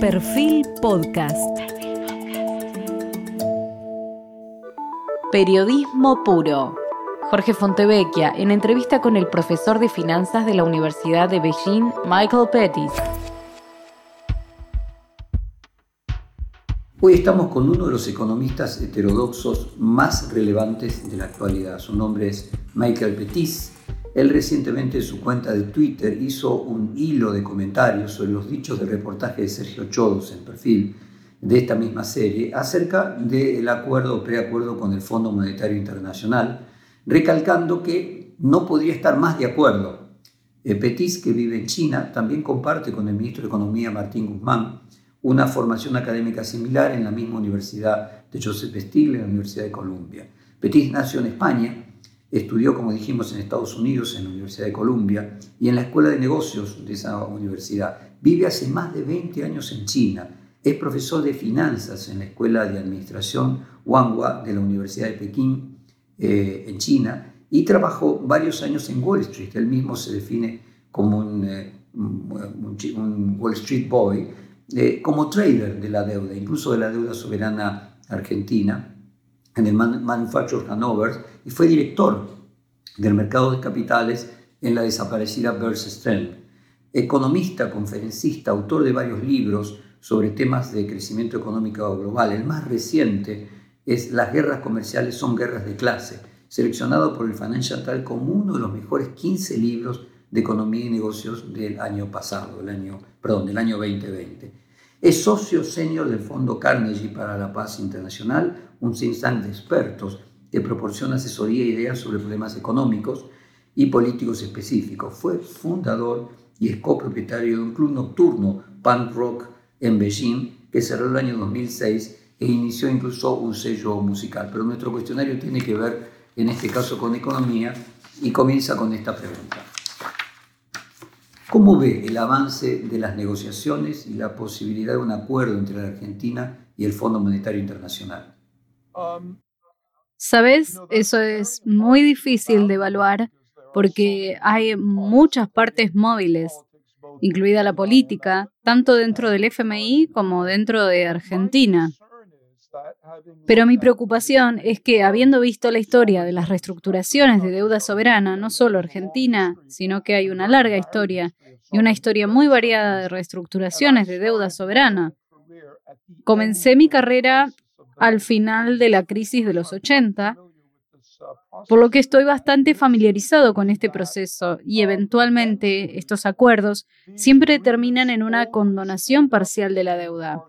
Perfil Podcast. Periodismo puro. Jorge Fontevecchia, en entrevista con el profesor de finanzas de la Universidad de Beijing, Michael Pettis. Hoy estamos con uno de los economistas heterodoxos más relevantes de la actualidad. Su nombre es Michael Pettis él recientemente en su cuenta de Twitter hizo un hilo de comentarios sobre los dichos del reportaje de Sergio Chodos en perfil de esta misma serie acerca del acuerdo o preacuerdo con el Fondo Monetario Internacional, recalcando que no podría estar más de acuerdo. Eh, Petis, que vive en China, también comparte con el ministro de Economía Martín Guzmán una formación académica similar en la misma universidad de Joseph Stiglitz, en la Universidad de Columbia. Petis nació en España Estudió, como dijimos, en Estados Unidos, en la Universidad de Columbia y en la Escuela de Negocios de esa universidad. Vive hace más de 20 años en China. Es profesor de finanzas en la Escuela de Administración Wanghua de la Universidad de Pekín, eh, en China, y trabajó varios años en Wall Street. Él mismo se define como un, eh, Wall Street Boy, eh, como trader de la deuda, incluso de la deuda soberana argentina en el Manufacture Hanover y fue director del mercado de capitales en la desaparecida Börse Stern. Economista, conferencista, autor de varios libros sobre temas de crecimiento económico global. El más reciente es Las guerras comerciales son guerras de clase, seleccionado por el Financial Times como uno de los mejores 15 libros de economía y negocios del año pasado, el año, perdón, del año 2020. Es socio senior del Fondo Carnegie para la Paz Internacional, un tank de expertos que proporciona asesoría e ideas sobre problemas económicos y políticos específicos. Fue fundador y es copropietario de un club nocturno punk rock en Beijing que cerró el año 2006 e inició incluso un sello musical. Pero nuestro cuestionario tiene que ver en este caso con economía y comienza con esta pregunta. ¿Cómo ve el avance de las negociaciones y la posibilidad de un acuerdo entre la Argentina y el Fondo Monetario Internacional? Sabes, eso es muy difícil de evaluar porque hay muchas partes móviles, incluida la política, tanto dentro del FMI como dentro de Argentina. Pero mi preocupación es que, habiendo visto la historia de las reestructuraciones de deuda soberana, no solo Argentina, sino que hay una larga historia y una historia muy variada de reestructuraciones de deuda soberana. Comencé mi carrera al final de la crisis de los 80, por lo que estoy bastante familiarizado con este proceso y eventualmente estos acuerdos siempre terminan en una condonación parcial de la deuda.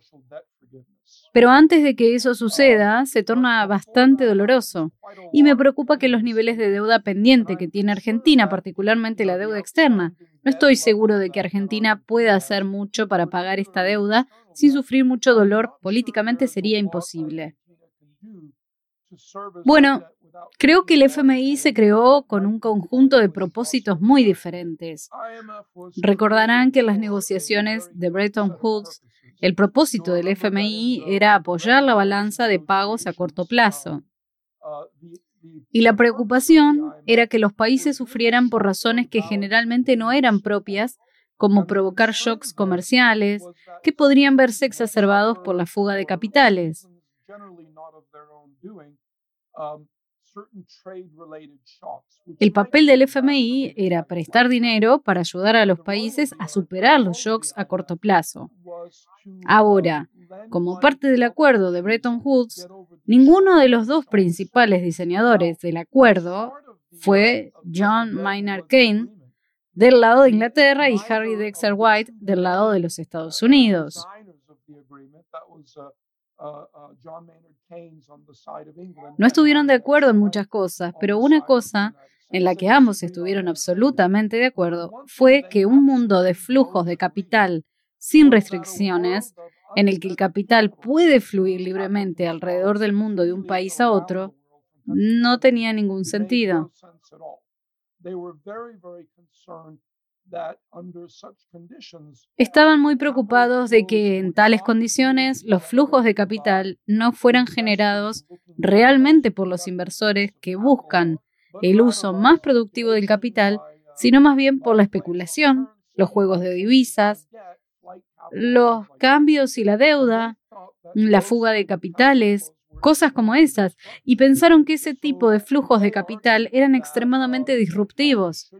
Pero antes de que eso suceda, se torna bastante doloroso. Y me preocupa que los niveles de deuda pendiente que tiene Argentina, particularmente la deuda externa, no estoy seguro de que Argentina pueda hacer mucho para pagar esta deuda sin sufrir mucho dolor. Políticamente sería imposible. Bueno, creo que el FMI se creó con un conjunto de propósitos muy diferentes. Recordarán que las negociaciones de Bretton Woods el propósito del FMI era apoyar la balanza de pagos a corto plazo. Y la preocupación era que los países sufrieran por razones que generalmente no eran propias, como provocar shocks comerciales, que podrían verse exacerbados por la fuga de capitales. El papel del FMI era prestar dinero para ayudar a los países a superar los shocks a corto plazo. Ahora, como parte del acuerdo de Bretton Woods, ninguno de los dos principales diseñadores del acuerdo fue John Maynard Keynes del lado de Inglaterra y Harry Dexter White del lado de los Estados Unidos. No estuvieron de acuerdo en muchas cosas, pero una cosa en la que ambos estuvieron absolutamente de acuerdo fue que un mundo de flujos de capital sin restricciones, en el que el capital puede fluir libremente alrededor del mundo de un país a otro, no tenía ningún sentido. Estaban muy preocupados de que en tales condiciones los flujos de capital no fueran generados realmente por los inversores que buscan el uso más productivo del capital, sino más bien por la especulación, los juegos de divisas, los cambios y la deuda, la fuga de capitales, cosas como esas, y pensaron que ese tipo de flujos de capital eran extremadamente disruptivos.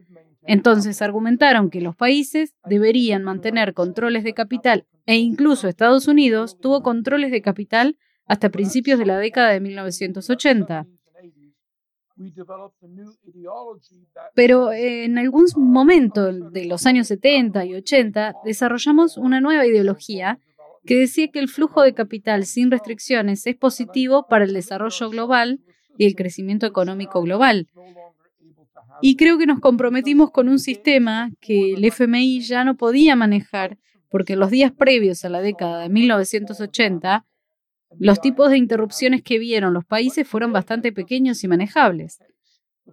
Entonces argumentaron que los países deberían mantener controles de capital e incluso Estados Unidos tuvo controles de capital hasta principios de la década de 1980. Pero en algún momento de los años 70 y 80 desarrollamos una nueva ideología que decía que el flujo de capital sin restricciones es positivo para el desarrollo global y el crecimiento económico global. Y creo que nos comprometimos con un sistema que el FMI ya no podía manejar, porque en los días previos a la década de 1980, los tipos de interrupciones que vieron los países fueron bastante pequeños y manejables.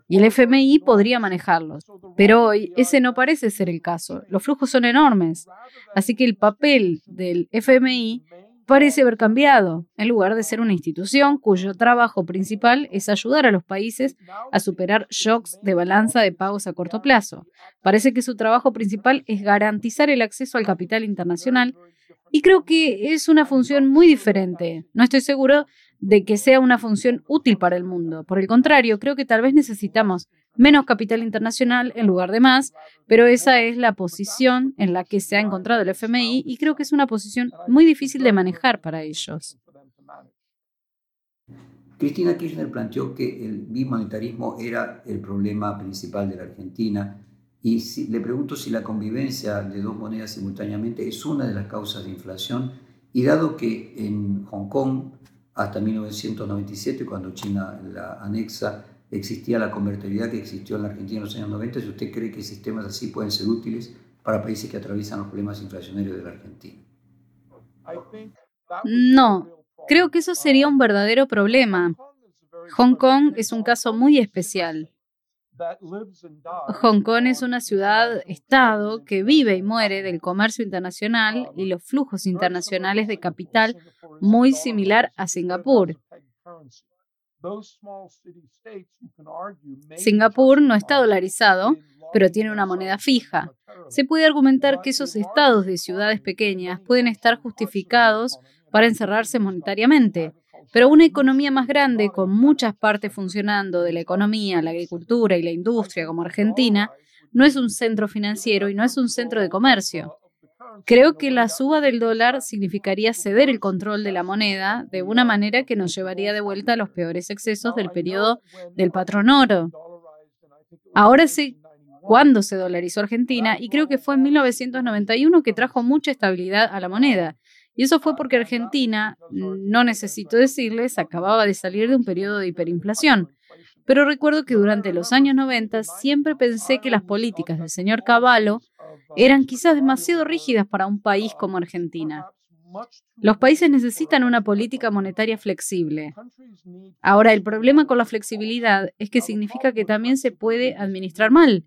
Y el FMI podría manejarlos. Pero hoy ese no parece ser el caso. Los flujos son enormes. Así que el papel del FMI parece haber cambiado, en lugar de ser una institución cuyo trabajo principal es ayudar a los países a superar shocks de balanza de pagos a corto plazo. Parece que su trabajo principal es garantizar el acceso al capital internacional y creo que es una función muy diferente. No estoy seguro de que sea una función útil para el mundo. Por el contrario, creo que tal vez necesitamos menos capital internacional en lugar de más, pero esa es la posición en la que se ha encontrado el FMI y creo que es una posición muy difícil de manejar para ellos. Cristina Kirchner planteó que el bimonetarismo era el problema principal de la Argentina y le pregunto si la convivencia de dos monedas simultáneamente es una de las causas de inflación y dado que en Hong Kong hasta 1997, cuando China la anexa, existía la convertibilidad que existió en la Argentina en los años 90, si usted cree que sistemas así pueden ser útiles para países que atraviesan los problemas inflacionarios de la Argentina. No, creo que eso sería un verdadero problema. Hong Kong es un caso muy especial. Hong Kong es una ciudad-estado que vive y muere del comercio internacional y los flujos internacionales de capital muy similar a Singapur. Singapur no está dolarizado, pero tiene una moneda fija. Se puede argumentar que esos estados de ciudades pequeñas pueden estar justificados para encerrarse monetariamente, pero una economía más grande, con muchas partes funcionando de la economía, la agricultura y la industria como Argentina, no es un centro financiero y no es un centro de comercio. Creo que la suba del dólar significaría ceder el control de la moneda de una manera que nos llevaría de vuelta a los peores excesos del periodo del patrón oro. Ahora sé cuándo se dolarizó Argentina y creo que fue en 1991 que trajo mucha estabilidad a la moneda. Y eso fue porque Argentina, no necesito decirles, acababa de salir de un periodo de hiperinflación. Pero recuerdo que durante los años 90 siempre pensé que las políticas del señor Cavallo eran quizás demasiado rígidas para un país como Argentina. Los países necesitan una política monetaria flexible. Ahora, el problema con la flexibilidad es que significa que también se puede administrar mal,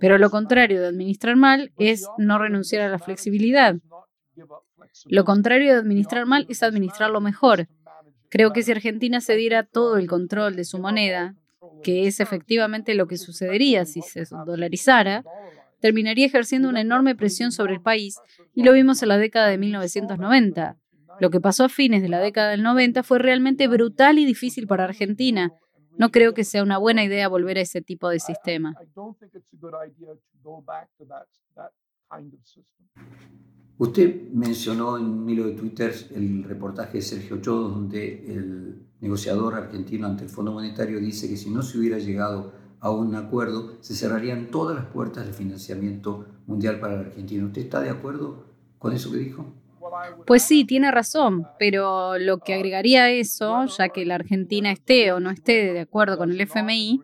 pero lo contrario de administrar mal es no renunciar a la flexibilidad. Lo contrario de administrar mal es administrarlo mejor. Creo que si Argentina se diera todo el control de su moneda, que es efectivamente lo que sucedería si se dolarizara, terminaría ejerciendo una enorme presión sobre el país y lo vimos en la década de 1990. Lo que pasó a fines de la década del 90 fue realmente brutal y difícil para Argentina. No creo que sea una buena idea volver a ese tipo de sistema. Usted mencionó en un hilo de Twitter el reportaje de Sergio Ochoa, donde el negociador argentino ante el Fondo Monetario dice que si no se hubiera llegado a un acuerdo, se cerrarían todas las puertas de financiamiento mundial para la Argentina. ¿Usted está de acuerdo con eso que dijo? Pues sí, tiene razón, pero lo que agregaría a eso, ya que la Argentina esté o no esté de acuerdo con el FMI,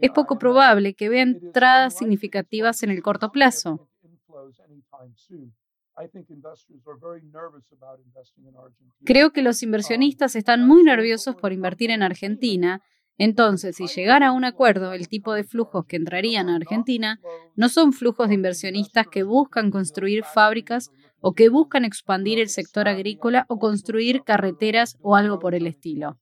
es poco probable que vea entradas significativas en el corto plazo. Creo que los inversionistas están muy nerviosos por invertir en Argentina. Entonces, si llegara a un acuerdo, el tipo de flujos que entrarían a Argentina no son flujos de inversionistas que buscan construir fábricas o que buscan expandir el sector agrícola o construir carreteras o algo por el estilo.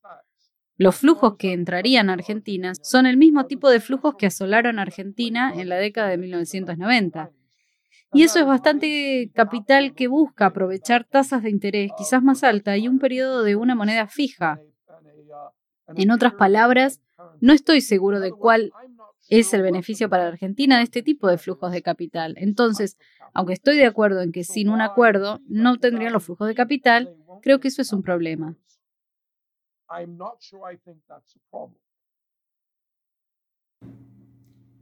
Los flujos que entrarían a Argentina son el mismo tipo de flujos que asolaron a Argentina en la década de 1990 Y eso es bastante capital que busca aprovechar tasas de interés quizás más altas y un periodo de una moneda fija. En otras palabras, no estoy seguro de cuál es el beneficio para la Argentina de este tipo de flujos de capital. Entonces, aunque estoy de acuerdo en que sin un acuerdo no tendrían los flujos de capital, creo que eso es un problema.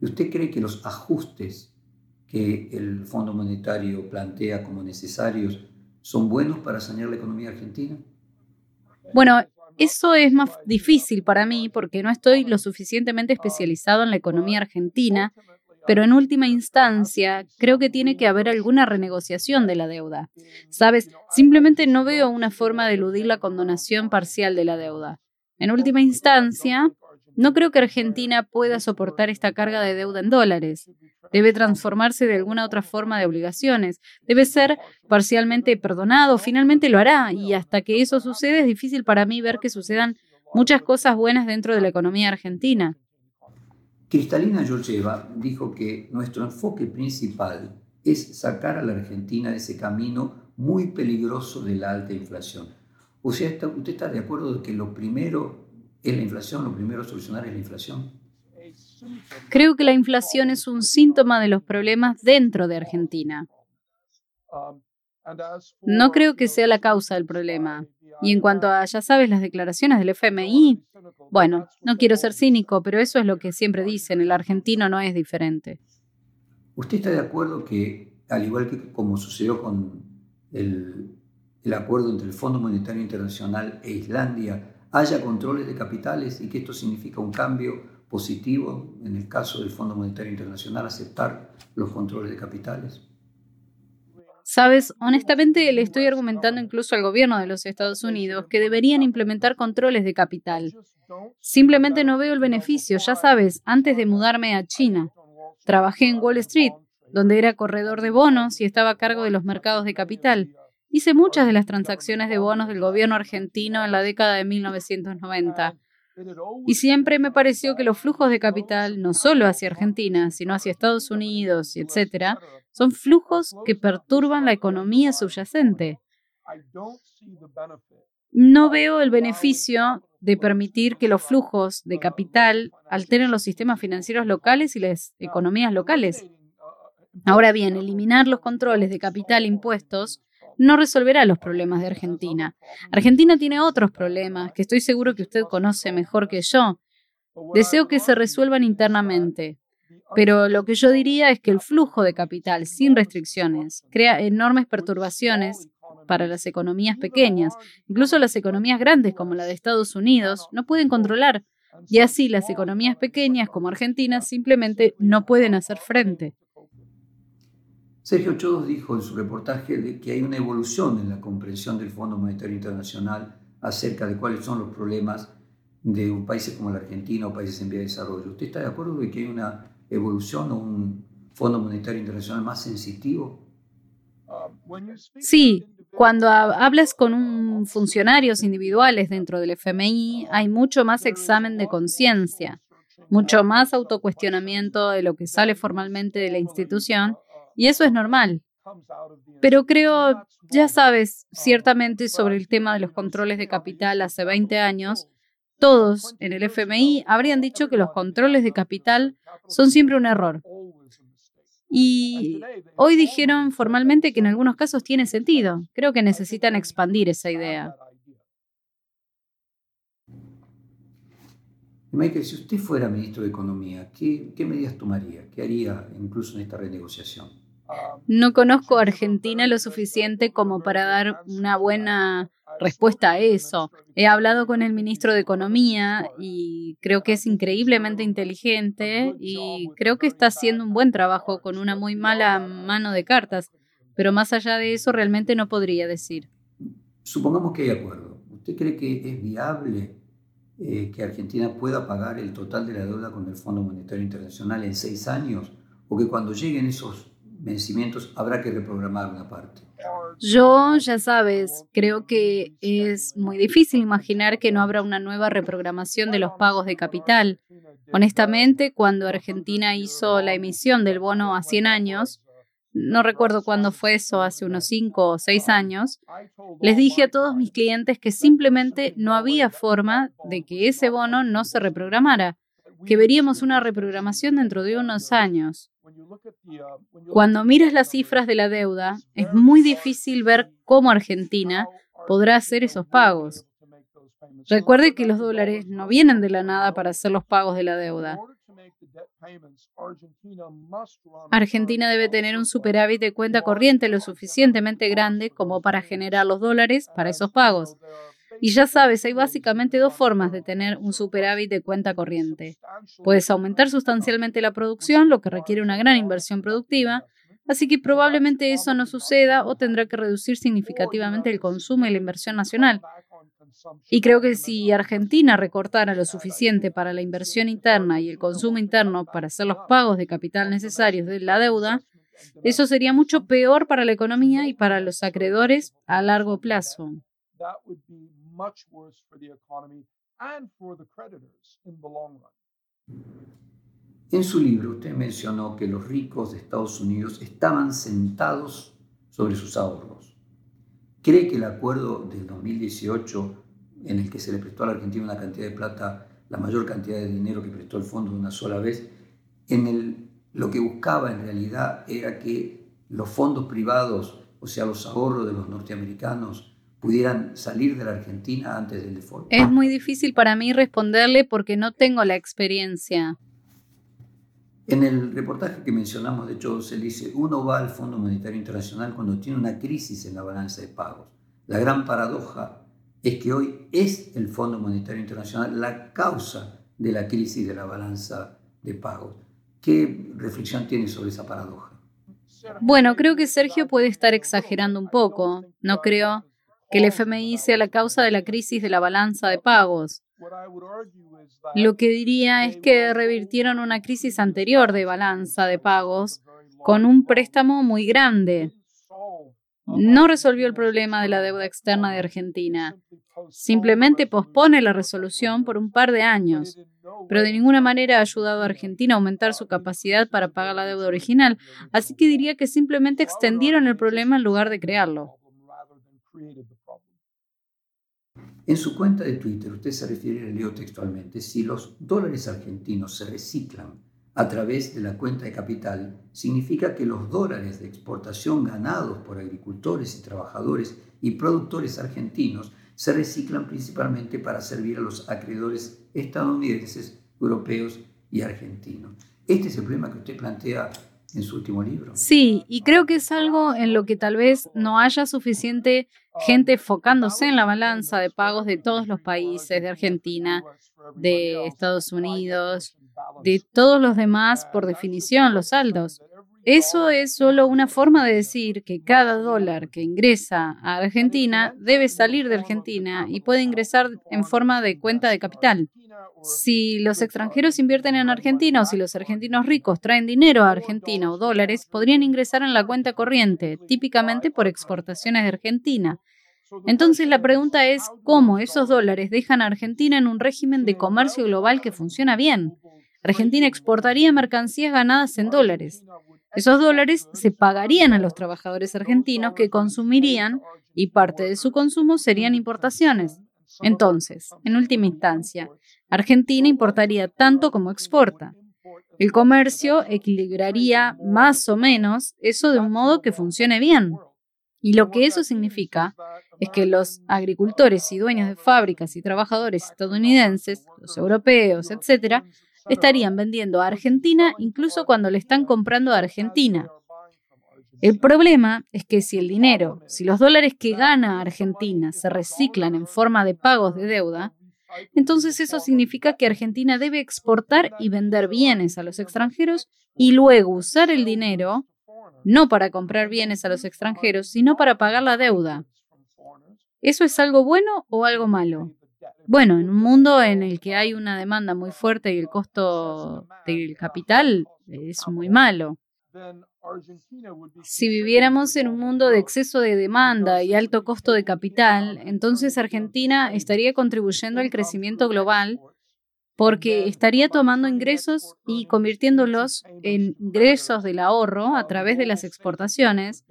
¿Y usted cree que los ajustes que el Fondo Monetario plantea como necesarios son buenos para sanear la economía argentina? Bueno, eso es más difícil para mí porque no estoy lo suficientemente especializado en la economía argentina, pero en última instancia creo que tiene que haber alguna renegociación de la deuda. Sabes, simplemente no veo una forma de eludir la condonación parcial de la deuda. En última instancia, no creo que Argentina pueda soportar esta carga de deuda en dólares. Debe transformarse de alguna otra forma de obligaciones. Debe ser parcialmente perdonado. Finalmente lo hará. Y hasta que eso suceda es difícil para mí ver que sucedan muchas cosas buenas dentro de la economía argentina. Cristalina Georgieva dijo que nuestro enfoque principal es sacar a la Argentina de ese camino muy peligroso de la alta inflación. O sea, ¿usted está de acuerdo de que lo primero ¿Es la inflación? ¿Lo primero a solucionar es la inflación? Creo que la inflación es un síntoma de los problemas dentro de Argentina. No creo que sea la causa del problema. Y en cuanto a, ya sabes, las declaraciones del FMI, bueno, no quiero ser cínico, pero eso es lo que siempre dicen, el argentino no es diferente. ¿Usted está de acuerdo que, al igual que como sucedió con el, el acuerdo entre el Fondo Monetario Internacional e Islandia, haya controles de capitales y que esto significa un cambio positivo en el caso del Fondo Monetario Internacional, aceptar los controles de capitales? Sabes, honestamente le estoy argumentando incluso al gobierno de los Estados Unidos que deberían implementar controles de capital. Simplemente no veo el beneficio, ya sabes, antes de mudarme a China. Trabajé en Wall Street, donde era corredor de bonos y estaba a cargo de los mercados de capital. Hice muchas de las transacciones de bonos del gobierno argentino en la década de 1990. Y siempre me pareció que los flujos de capital, no solo hacia Argentina, sino hacia Estados Unidos, etc., son flujos que perturban la economía subyacente. No veo el beneficio de permitir que los flujos de capital alteren los sistemas financieros locales y las economías locales. Ahora bien, eliminar los controles de capital impuestos no resolverá los problemas de Argentina. Argentina tiene otros problemas que estoy seguro que usted conoce mejor que yo. Deseo que se resuelvan internamente. Pero lo que yo diría es que el flujo de capital sin restricciones crea enormes perturbaciones para las economías pequeñas. Incluso las economías grandes como la de Estados Unidos no pueden controlar. Y así las economías pequeñas como Argentina simplemente no pueden hacer frente. Sergio Chodos dijo en su reportaje que hay una evolución en la comprensión del Fondo Monetario Internacional acerca de cuáles son los problemas de un países como la Argentina o países en vía de desarrollo. ¿Usted está de acuerdo de que hay una evolución o un Fondo Monetario Internacional más sensitivo? Sí, cuando hablas con funcionarios individuales dentro del FMI, hay mucho más examen de conciencia, mucho más autocuestionamiento de lo que sale formalmente de la institución y eso es normal. Pero creo, ya sabes, ciertamente sobre el tema de los controles de capital hace 20 años, todos en el FMI habrían dicho que los controles de capital son siempre un error. Y hoy dijeron formalmente que en algunos casos tiene sentido. Creo que necesitan expandir esa idea. Michael, si usted fuera ministro de Economía, ¿qué, ¿qué, medidas tomaría? ¿Qué haría incluso en esta renegociación? No conozco Argentina lo suficiente como para dar una buena respuesta a eso. He hablado con el ministro de Economía y creo que es increíblemente inteligente y creo que está haciendo un buen trabajo con una muy mala mano de cartas, pero más allá de eso realmente no podría decir. Supongamos que hay acuerdo. ¿Usted cree que es viable eh, que Argentina pueda pagar el total de la deuda con el Fondo Monetario Internacional en seis años? ¿O que cuando lleguen esos vencimientos, habrá que reprogramar una parte. Yo, ya sabes, creo que es muy difícil imaginar que no habrá una nueva reprogramación de los pagos de capital. Honestamente, cuando Argentina hizo la emisión del bono a 100 años, no recuerdo cuándo fue eso, hace unos cinco o seis años, les dije a todos mis clientes que simplemente no había forma de que ese bono no se reprogramara, que veríamos una reprogramación dentro de unos años. Cuando miras las cifras de la deuda, es muy difícil ver cómo Argentina podrá hacer esos pagos. Recuerde que los dólares no vienen de la nada para hacer los pagos de la deuda. Argentina debe tener un superávit de cuenta corriente lo suficientemente grande como para generar los dólares para esos pagos. Y ya sabes, hay básicamente dos formas de tener un superávit de cuenta corriente. Puedes aumentar sustancialmente la producción, lo que requiere una gran inversión productiva, así que probablemente eso no suceda o tendrá que reducir significativamente el consumo y la inversión nacional. Y creo que si Argentina recortara lo suficiente para la inversión interna y el consumo interno para hacer los pagos de capital necesarios de la deuda, eso sería mucho peor para la economía y para los acreedores a largo plazo. En su libro usted mencionó que los ricos de Estados Unidos estaban sentados sobre sus ahorros. ¿Cree que el acuerdo del 2018 en el que se le prestó a la Argentina una cantidad de plata, la mayor cantidad de dinero que prestó el fondo de una sola vez, en el, lo que buscaba en realidad era que los fondos privados, o sea, los ahorros de los norteamericanos, pudieran salir de la Argentina antes del default. Es muy difícil para mí responderle porque no tengo la experiencia. En el reportaje que mencionamos, de hecho, se dice, uno va al Fondo Monetario Internacional cuando tiene una crisis en la balanza de pagos. La gran paradoja es que hoy es el Fondo Monetario Internacional la causa de la crisis de la balanza de pagos. ¿Qué reflexión tiene sobre esa paradoja? Bueno, creo que Sergio puede estar exagerando un poco. No creo que el FMI sea la causa de la crisis de la balanza de pagos. Lo que diría es que revirtieron una crisis anterior de balanza de pagos con un préstamo muy grande no resolvió el problema de la deuda externa de Argentina. Simplemente pospone la resolución por un par de años, pero de ninguna manera ha ayudado a Argentina a aumentar su capacidad para pagar la deuda original, así que diría que simplemente extendieron el problema en lugar de crearlo. En su cuenta de Twitter usted se refiere, leo textualmente, si los dólares argentinos se reciclan a través de la cuenta de capital significa que los dólares de exportación ganados por agricultores y trabajadores y productores argentinos se reciclan principalmente para servir a los acreedores estadounidenses, europeos y argentinos. Este es el problema que usted plantea Sí, y creo que es algo en lo que tal vez no haya suficiente gente enfocándose en la balanza de pagos de todos los países, de Argentina, de Estados Unidos, de todos los demás, por definición, los saldos. Eso es solo una forma de decir que cada dólar que ingresa a Argentina debe salir de Argentina y puede ingresar en forma de cuenta de capital. Si los extranjeros invierten en Argentina o si los argentinos ricos traen dinero a Argentina o dólares, podrían ingresar en la cuenta corriente, típicamente por exportaciones de Argentina. Entonces la pregunta es cómo esos dólares dejan a Argentina en un régimen de comercio global que funciona bien. Argentina exportaría mercancías ganadas en dólares. Esos dólares se pagarían a los trabajadores argentinos que consumirían y parte de su consumo serían importaciones. Entonces, en última instancia, Argentina importaría tanto como exporta. El comercio equilibraría más o menos eso de un modo que funcione bien. Y lo que eso significa es que los agricultores y dueños de fábricas y trabajadores estadounidenses, los europeos, etcétera, estarían vendiendo a Argentina incluso cuando le están comprando a Argentina. El problema es que si el dinero, si los dólares que gana Argentina se reciclan en forma de pagos de deuda, entonces eso significa que Argentina debe exportar y vender bienes a los extranjeros y luego usar el dinero no para comprar bienes a los extranjeros, sino para pagar la deuda. ¿Eso es algo bueno o algo malo? Bueno, en un mundo en el que hay una demanda muy fuerte y el costo del capital es muy malo. Si viviéramos en un mundo de exceso de demanda y alto costo de capital, entonces Argentina estaría contribuyendo al crecimiento global porque estaría tomando ingresos y convirtiéndolos en ingresos del ahorro a través de las exportaciones,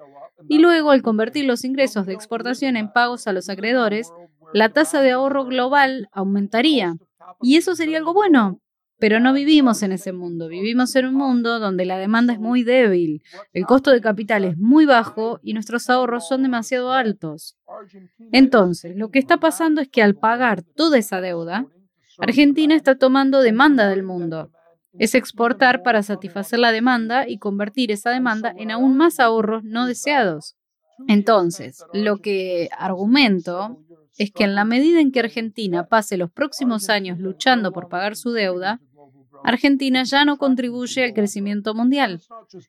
y luego al convertir los ingresos de exportación en pagos a los acreedores, la tasa de ahorro global aumentaría. Y eso sería algo bueno, pero no vivimos en ese mundo, vivimos en un mundo donde la demanda es muy débil, el costo de capital es muy bajo y nuestros ahorros son demasiado altos. Entonces, lo que está pasando es que al pagar toda esa deuda, Argentina está tomando demanda del mundo. Es exportar para satisfacer la demanda y convertir esa demanda en aún más ahorros no deseados. Entonces, lo que argumento es que en la medida en que Argentina pase los próximos años luchando por pagar su deuda, Argentina ya no contribuye al crecimiento mundial,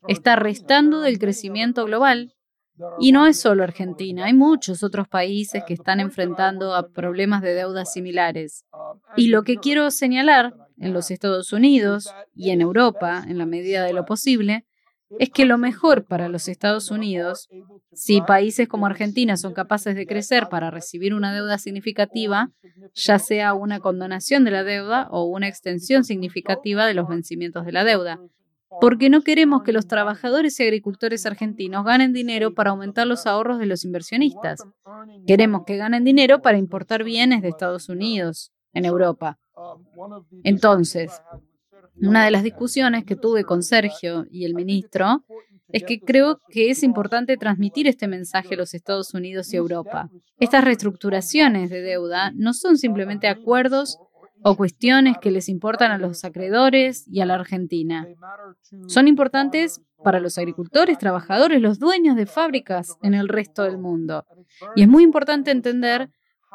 está restando del crecimiento global. Y no es solo Argentina, hay muchos otros países que están enfrentando a problemas de deudas similares. Y lo que quiero señalar en los Estados Unidos y en Europa, en la medida de lo posible, es que lo mejor para los Estados Unidos, si países como Argentina son capaces de crecer para recibir una deuda significativa, ya sea una condonación de la deuda o una extensión significativa de los vencimientos de la deuda, porque no queremos que los trabajadores y agricultores argentinos ganen dinero para aumentar los ahorros de los inversionistas. Queremos que ganen dinero para importar bienes de Estados Unidos en Europa. Entonces, una de las discusiones que tuve con Sergio y el ministro es que creo que es importante transmitir este mensaje a los Estados Unidos y Europa. Estas reestructuraciones de deuda no son simplemente acuerdos o cuestiones que les importan a los acreedores y a la Argentina. Son importantes para los agricultores, trabajadores, los dueños de fábricas en el resto del mundo. Y es muy importante entender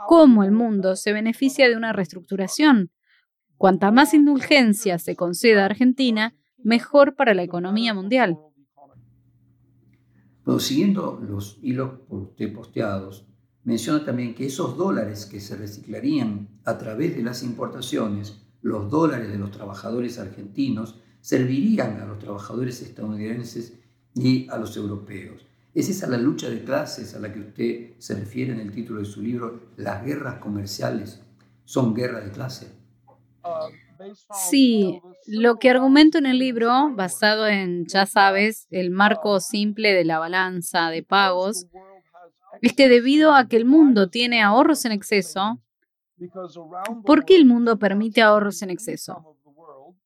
cómo el mundo se beneficia de una reestructuración Cuanta más indulgencia se conceda a Argentina, mejor para la economía mundial. Bueno, siguiendo los hilos por usted posteados, menciona también que esos dólares que se reciclarían a través de las importaciones, los dólares de los trabajadores argentinos, servirían a los trabajadores estadounidenses y a los europeos. ¿Es esa la lucha de clases a la que usted se refiere en el título de su libro? ¿Las guerras comerciales son guerras de clase? Sí, lo que argumento en el libro, basado en, ya sabes, el marco simple de la balanza de pagos, es que debido a que el mundo tiene ahorros en exceso, ¿por qué el mundo permite ahorros en exceso?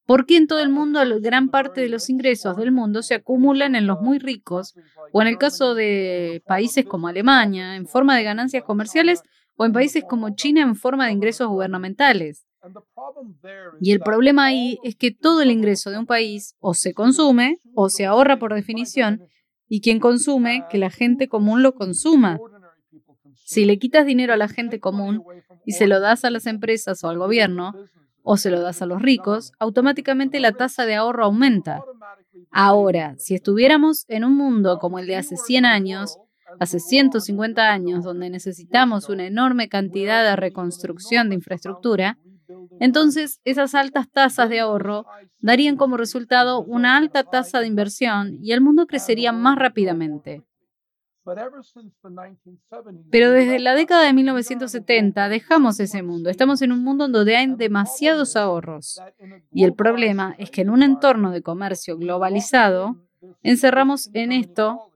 ¿Por qué en todo el mundo gran parte de los ingresos del mundo se acumulan en los muy ricos o en el caso de países como Alemania en forma de ganancias comerciales o en países como China en forma de ingresos gubernamentales? Y el problema ahí es que todo el ingreso de un país o se consume o se ahorra por definición y quien consume, que la gente común lo consuma. Si le quitas dinero a la gente común y se lo das a las empresas o al gobierno, o se lo das a los ricos, automáticamente la tasa de ahorro aumenta. Ahora, si estuviéramos en un mundo como el de hace 100 años, hace 150 años, donde necesitamos una enorme cantidad de reconstrucción de infraestructura, entonces, esas altas tasas de ahorro darían como resultado una alta tasa de inversión y el mundo crecería más rápidamente. Pero desde la década de 1970 dejamos ese mundo. Estamos en un mundo donde hay demasiados ahorros. Y el problema es que en un entorno de comercio globalizado encerramos en esto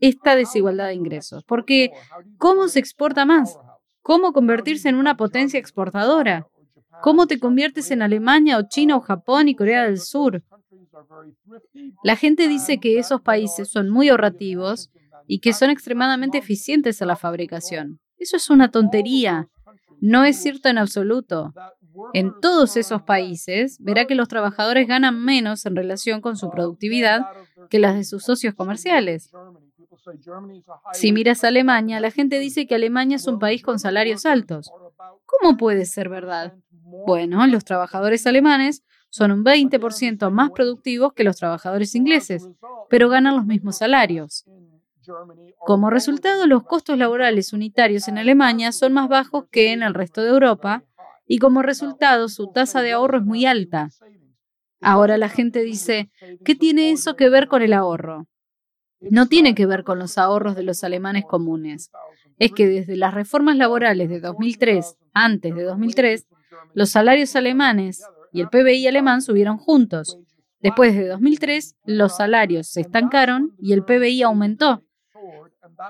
esta desigualdad de ingresos. Porque ¿cómo se exporta más? ¿Cómo convertirse en una potencia exportadora? ¿Cómo te conviertes en Alemania o China o Japón y Corea del Sur? La gente dice que esos países son muy ahorrativos y que son extremadamente eficientes en la fabricación. Eso es una tontería. No es cierto en absoluto. En todos esos países verá que los trabajadores ganan menos en relación con su productividad que las de sus socios comerciales. Si miras a Alemania, la gente dice que Alemania es un país con salarios altos. ¿Cómo puede ser verdad? Bueno, los trabajadores alemanes son un 20% más productivos que los trabajadores ingleses, pero ganan los mismos salarios. Como resultado, los costos laborales unitarios en Alemania son más bajos que en el resto de Europa y como resultado su tasa de ahorro es muy alta. Ahora la gente dice, ¿qué tiene eso que ver con el ahorro? No tiene que ver con los ahorros de los alemanes comunes. Es que desde las reformas laborales de 2003, antes de 2003, los salarios alemanes y el PBI alemán subieron juntos. Después de 2003, los salarios se estancaron y el PBI aumentó.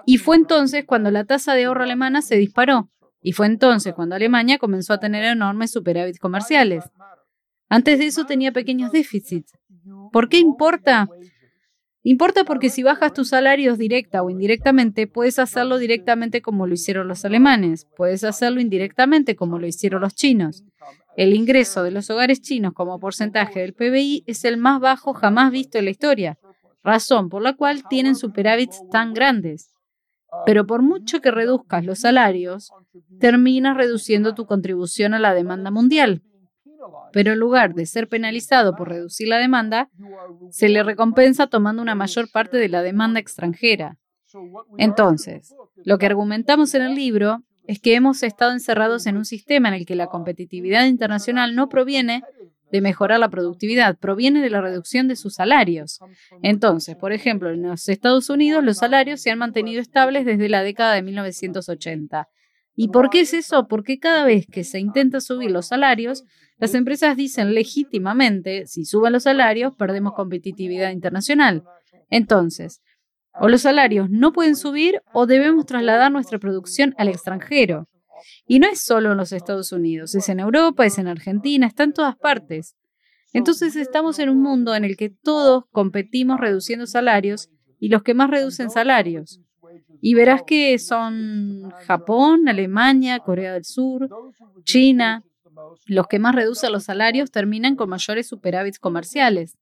Y fue entonces cuando la tasa de ahorro alemana se disparó. Y fue entonces cuando Alemania comenzó a tener enormes superávits comerciales. Antes de eso tenía pequeños déficits. ¿Por qué importa? Importa porque si bajas tus salarios directa o indirectamente, puedes hacerlo directamente como lo hicieron los alemanes, puedes hacerlo indirectamente como lo hicieron los chinos. El ingreso de los hogares chinos como porcentaje del PBI es el más bajo jamás visto en la historia, razón por la cual tienen superávits tan grandes. Pero por mucho que reduzcas los salarios, terminas reduciendo tu contribución a la demanda mundial. Pero en lugar de ser penalizado por reducir la demanda, se le recompensa tomando una mayor parte de la demanda extranjera. Entonces, lo que argumentamos en el libro es que hemos estado encerrados en un sistema en el que la competitividad internacional no proviene de mejorar la productividad, proviene de la reducción de sus salarios. Entonces, por ejemplo, en los Estados Unidos los salarios se han mantenido estables desde la década de 1980. ¿Y por qué es eso? Porque cada vez que se intenta subir los salarios, las empresas dicen legítimamente, si suben los salarios, perdemos competitividad internacional. Entonces, o los salarios no pueden subir o debemos trasladar nuestra producción al extranjero. Y no es solo en los Estados Unidos, es en Europa, es en Argentina, está en todas partes. Entonces estamos en un mundo en el que todos competimos reduciendo salarios y los que más reducen salarios. Y verás que son Japón, Alemania, Corea del Sur, China. Los que más reducen los salarios terminan con mayores superávits comerciales.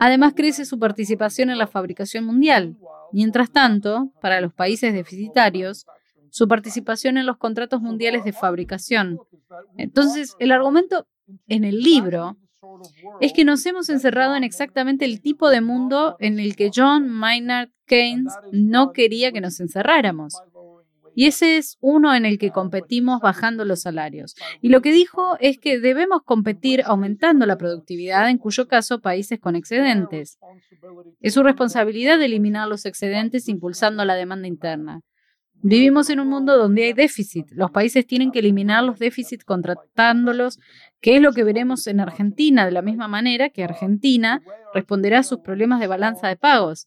Además, crece su participación en la fabricación mundial. Mientras tanto, para los países deficitarios, su participación en los contratos mundiales de fabricación. Entonces, el argumento en el libro es que nos hemos encerrado en exactamente el tipo de mundo en el que John Maynard Keynes no quería que nos encerráramos. Y ese es uno en el que competimos bajando los salarios. Y lo que dijo es que debemos competir aumentando la productividad, en cuyo caso países con excedentes. Es su responsabilidad eliminar los excedentes impulsando la demanda interna. Vivimos en un mundo donde hay déficit. Los países tienen que eliminar los déficits contratándolos, que es lo que veremos en Argentina, de la misma manera que Argentina responderá a sus problemas de balanza de pagos.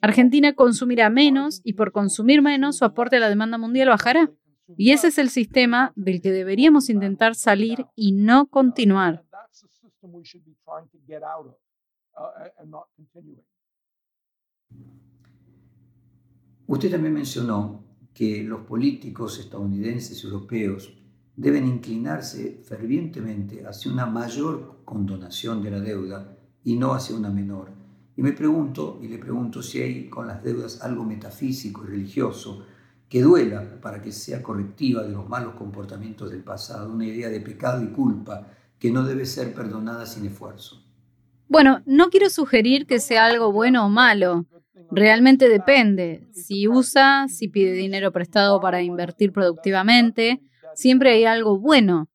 Argentina consumirá menos y por consumir menos su aporte a la demanda mundial bajará. Y ese es el sistema del que deberíamos intentar salir y no continuar. Usted también mencionó que los políticos estadounidenses y europeos deben inclinarse fervientemente hacia una mayor condonación de la deuda y no hacia una menor. Y me pregunto, y le pregunto si hay con las deudas algo metafísico y religioso que duela para que sea correctiva de los malos comportamientos del pasado, una idea de pecado y culpa que no debe ser perdonada sin esfuerzo. Bueno, no quiero sugerir que sea algo bueno o malo. Realmente depende. Si usa, si pide dinero prestado para invertir productivamente, siempre hay algo bueno.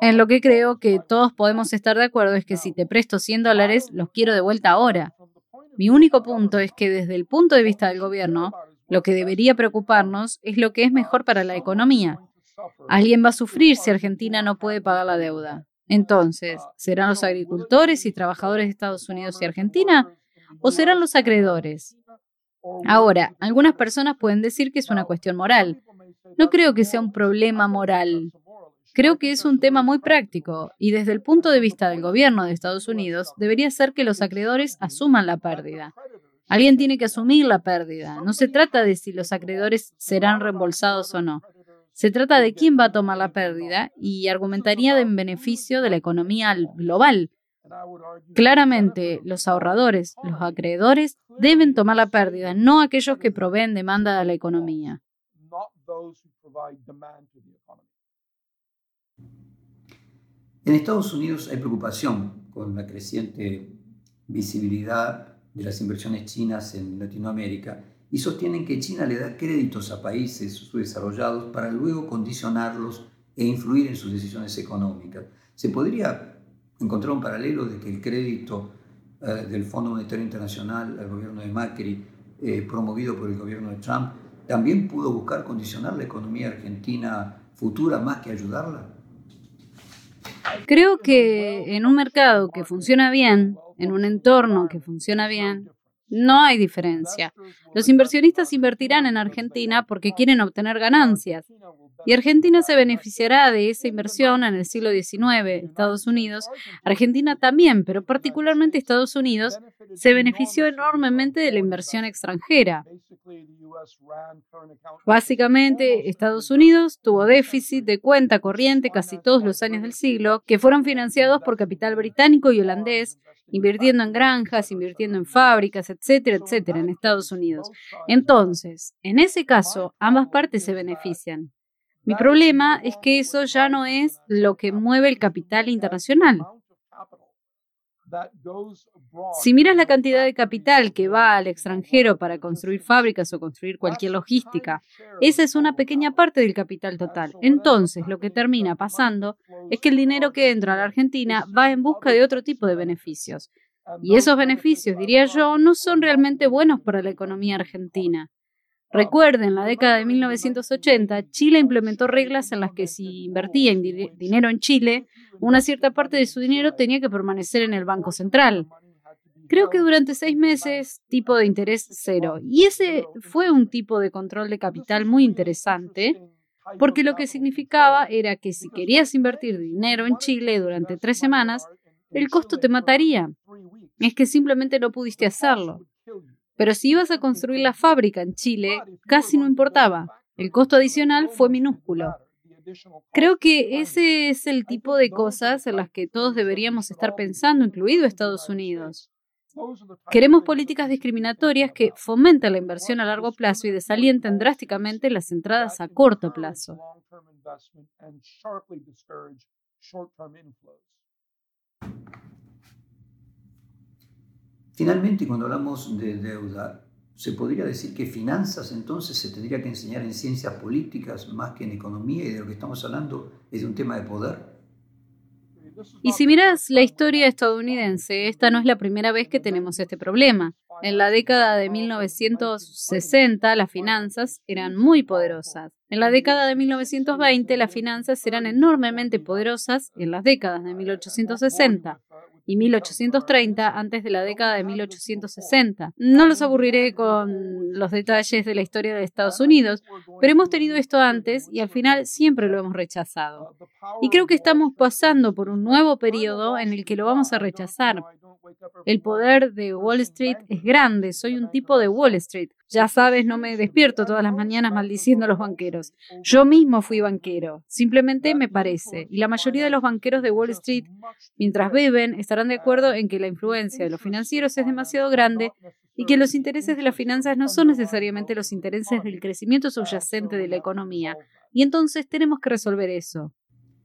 En lo que creo que todos podemos estar de acuerdo es que si te presto 100 dólares, los quiero de vuelta ahora. Mi único punto es que desde el punto de vista del gobierno, lo que debería preocuparnos es lo que es mejor para la economía. Alguien va a sufrir si Argentina no puede pagar la deuda. Entonces, ¿serán los agricultores y trabajadores de Estados Unidos y Argentina o serán los acreedores? Ahora, algunas personas pueden decir que es una cuestión moral. No creo que sea un problema moral. Creo que es un tema muy práctico y desde el punto de vista del gobierno de Estados Unidos debería ser que los acreedores asuman la pérdida. Alguien tiene que asumir la pérdida. No se trata de si los acreedores serán reembolsados o no. Se trata de quién va a tomar la pérdida y argumentaría en beneficio de la economía global. Claramente, los ahorradores, los acreedores, deben tomar la pérdida, no aquellos que proveen demanda a la economía. En Estados Unidos hay preocupación con la creciente visibilidad de las inversiones chinas en Latinoamérica y sostienen que China le da créditos a países subdesarrollados para luego condicionarlos e influir en sus decisiones económicas. ¿Se podría encontrar un paralelo de que el crédito eh, del Fondo Monetario Internacional al gobierno de Macri, eh, promovido por el gobierno de Trump, también pudo buscar condicionar la economía argentina futura más que ayudarla? Creo que en un mercado que funciona bien, en un entorno que funciona bien, no hay diferencia. Los inversionistas invertirán en Argentina porque quieren obtener ganancias. Y Argentina se beneficiará de esa inversión en el siglo XIX. Estados Unidos, Argentina también, pero particularmente Estados Unidos, se benefició enormemente de la inversión extranjera. Básicamente, Estados Unidos tuvo déficit de cuenta corriente casi todos los años del siglo, que fueron financiados por capital británico y holandés, invirtiendo en granjas, invirtiendo en fábricas, etcétera, etcétera, en Estados Unidos. Entonces, en ese caso, ambas partes se benefician. Mi problema es que eso ya no es lo que mueve el capital internacional. Si miras la cantidad de capital que va al extranjero para construir fábricas o construir cualquier logística, esa es una pequeña parte del capital total. Entonces, lo que termina pasando es que el dinero que entra a la Argentina va en busca de otro tipo de beneficios. Y esos beneficios, diría yo, no son realmente buenos para la economía argentina. Recuerden, en la década de 1980, Chile implementó reglas en las que si invertía dinero en Chile, una cierta parte de su dinero tenía que permanecer en el Banco Central. Creo que durante seis meses, tipo de interés cero. Y ese fue un tipo de control de capital muy interesante, porque lo que significaba era que si querías invertir dinero en Chile durante tres semanas, el costo te mataría. Es que simplemente no pudiste hacerlo. Pero si ibas a construir la fábrica en Chile, casi no importaba. El costo adicional fue minúsculo. Creo que ese es el tipo de cosas en las que todos deberíamos estar pensando, incluido Estados Unidos. Queremos políticas discriminatorias que fomenten la inversión a largo plazo y desalienten drásticamente las entradas a corto plazo. Finalmente, cuando hablamos de deuda, se podría decir que finanzas entonces se tendría que enseñar en ciencias políticas más que en economía y de lo que estamos hablando es de un tema de poder. Y si miras la historia estadounidense, esta no es la primera vez que tenemos este problema. En la década de 1960 las finanzas eran muy poderosas. En la década de 1920 las finanzas eran enormemente poderosas en las décadas de 1860 y 1830 antes de la década de 1860. No los aburriré con los detalles de la historia de Estados Unidos, pero hemos tenido esto antes y al final siempre lo hemos rechazado. Y creo que estamos pasando por un nuevo periodo en el que lo vamos a rechazar. El poder de Wall Street es grande, soy un tipo de Wall Street. Ya sabes, no me despierto todas las mañanas maldiciendo a los banqueros. Yo mismo fui banquero, simplemente me parece. Y la mayoría de los banqueros de Wall Street, mientras beben, estarán de acuerdo en que la influencia de los financieros es demasiado grande y que los intereses de las finanzas no son necesariamente los intereses del crecimiento subyacente de la economía. Y entonces tenemos que resolver eso.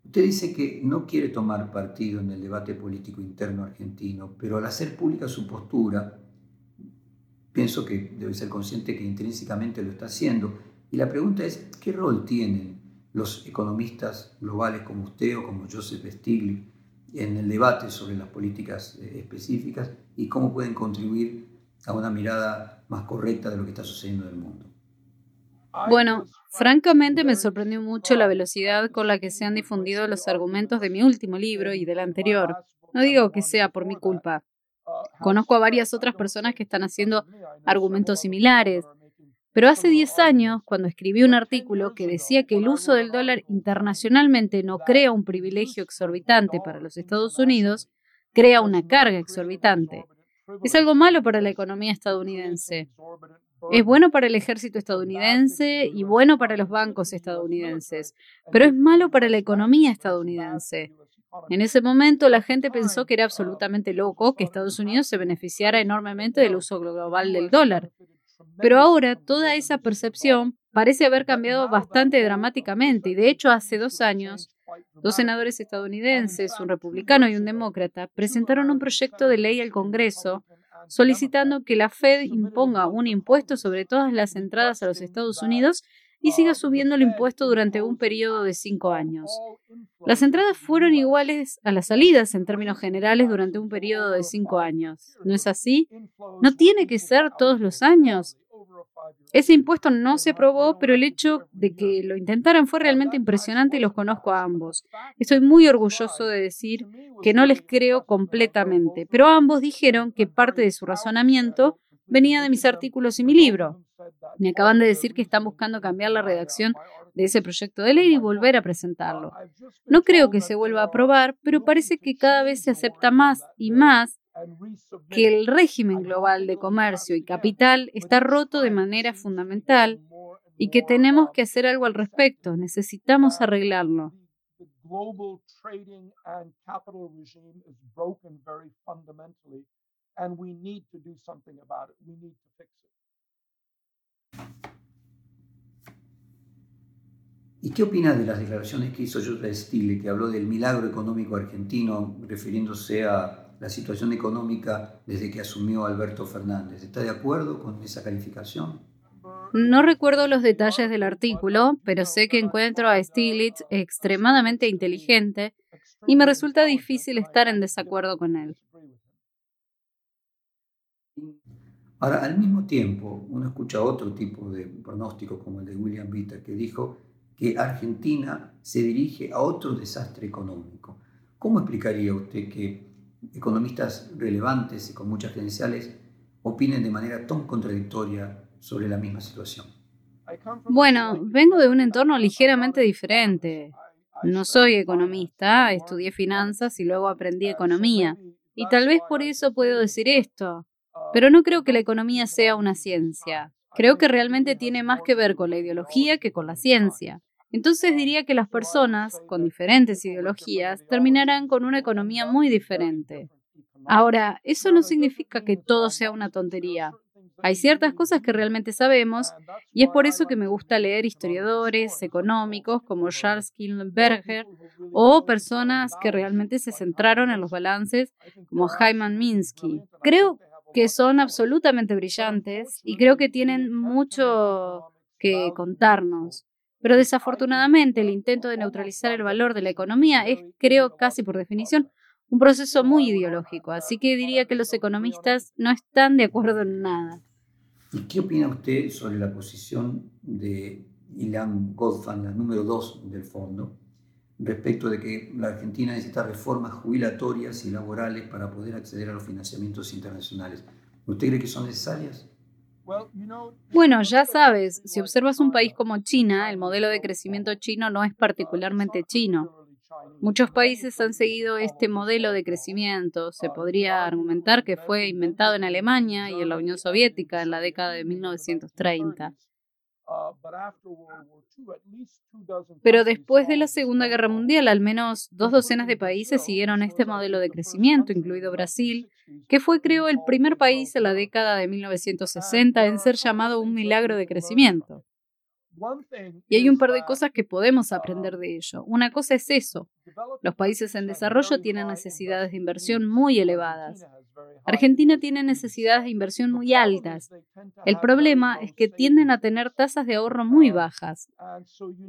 Usted dice que no quiere tomar partido en el debate político interno argentino, pero al hacer pública su postura, pienso que debe ser consciente que intrínsecamente lo está haciendo. Y la pregunta es, ¿qué rol tienen los economistas globales como usted o como Joseph Stiglitz en el debate sobre las políticas eh, específicas y cómo pueden contribuir a una mirada más correcta de lo que está sucediendo en el mundo? Bueno, francamente me sorprendió mucho la velocidad con la que se han difundido los argumentos de mi último libro y del anterior. No digo que sea por mi culpa. Conozco a varias otras personas que están haciendo argumentos similares. Pero hace 10 años, cuando escribí un artículo que decía que el uso del dólar internacionalmente no crea un privilegio exorbitante para los Estados Unidos, crea una carga exorbitante. Es algo malo para la economía estadounidense. Es bueno para el ejército estadounidense y bueno para los bancos estadounidenses, pero es malo para la economía estadounidense. En ese momento la gente pensó que era absolutamente loco que Estados Unidos se beneficiara enormemente del uso global del dólar. Pero ahora toda esa percepción parece haber cambiado bastante dramáticamente y de hecho hace dos años dos senadores estadounidenses, un republicano y un demócrata, presentaron un proyecto de ley al Congreso solicitando que la Fed imponga un impuesto sobre todas las entradas a los Estados Unidos y siga subiendo el impuesto durante un periodo de cinco años. Las entradas fueron iguales a las salidas en términos generales durante un periodo de cinco años. ¿No es así? ¿No tiene que ser todos los años? Ese impuesto no se aprobó, pero el hecho de que lo intentaran fue realmente impresionante y los conozco a ambos. Estoy muy orgulloso de decir que no les creo completamente, pero ambos dijeron que parte de su razonamiento venía de mis artículos y mi libro. Me acaban de decir que están buscando cambiar la redacción de ese proyecto de ley y volver a presentarlo. No creo que se vuelva a aprobar, pero parece que cada vez se acepta más y más que el régimen global de comercio y capital está roto de manera fundamental y que tenemos que hacer algo al respecto. Necesitamos arreglarlo. ¿Y qué opina de las declaraciones que hizo Joseph Stille, que habló del milagro económico argentino, refiriéndose a la situación económica desde que asumió Alberto Fernández? ¿Está de acuerdo con esa calificación? No recuerdo los detalles del artículo, pero sé que encuentro a Stiglitz extremadamente inteligente y me resulta difícil estar en desacuerdo con él. Ahora, al mismo tiempo, uno escucha otro tipo de pronóstico como el de William Bitter, que dijo que Argentina se dirige a otro desastre económico. ¿Cómo explicaría usted que economistas relevantes y con muchas credenciales opinen de manera tan contradictoria sobre la misma situación? Bueno, vengo de un entorno ligeramente diferente. No soy economista, estudié finanzas y luego aprendí economía. Y tal vez por eso puedo decir esto. Pero no creo que la economía sea una ciencia. Creo que realmente tiene más que ver con la ideología que con la ciencia. Entonces diría que las personas con diferentes ideologías terminarán con una economía muy diferente. Ahora, eso no significa que todo sea una tontería. Hay ciertas cosas que realmente sabemos y es por eso que me gusta leer historiadores económicos como Charles Killenberger o personas que realmente se centraron en los balances como Hyman Minsky. Creo que son absolutamente brillantes y creo que tienen mucho que contarnos. Pero desafortunadamente el intento de neutralizar el valor de la economía es, creo, casi por definición, un proceso muy ideológico. Así que diría que los economistas no están de acuerdo en nada. ¿Y qué opina usted sobre la posición de Ilan Goldfan, la número dos del fondo, respecto de que la Argentina necesita reformas jubilatorias y laborales para poder acceder a los financiamientos internacionales? ¿Usted cree que son necesarias? Bueno, ya sabes, si observas un país como China, el modelo de crecimiento chino no es particularmente chino. Muchos países han seguido este modelo de crecimiento. Se podría argumentar que fue inventado en Alemania y en la Unión Soviética en la década de 1930. Pero después de la Segunda Guerra Mundial, al menos dos docenas de países siguieron este modelo de crecimiento, incluido Brasil, que fue, creo, el primer país en la década de 1960 en ser llamado un milagro de crecimiento. Y hay un par de cosas que podemos aprender de ello. Una cosa es eso. Los países en desarrollo tienen necesidades de inversión muy elevadas. Argentina tiene necesidades de inversión muy altas. El problema es que tienden a tener tasas de ahorro muy bajas.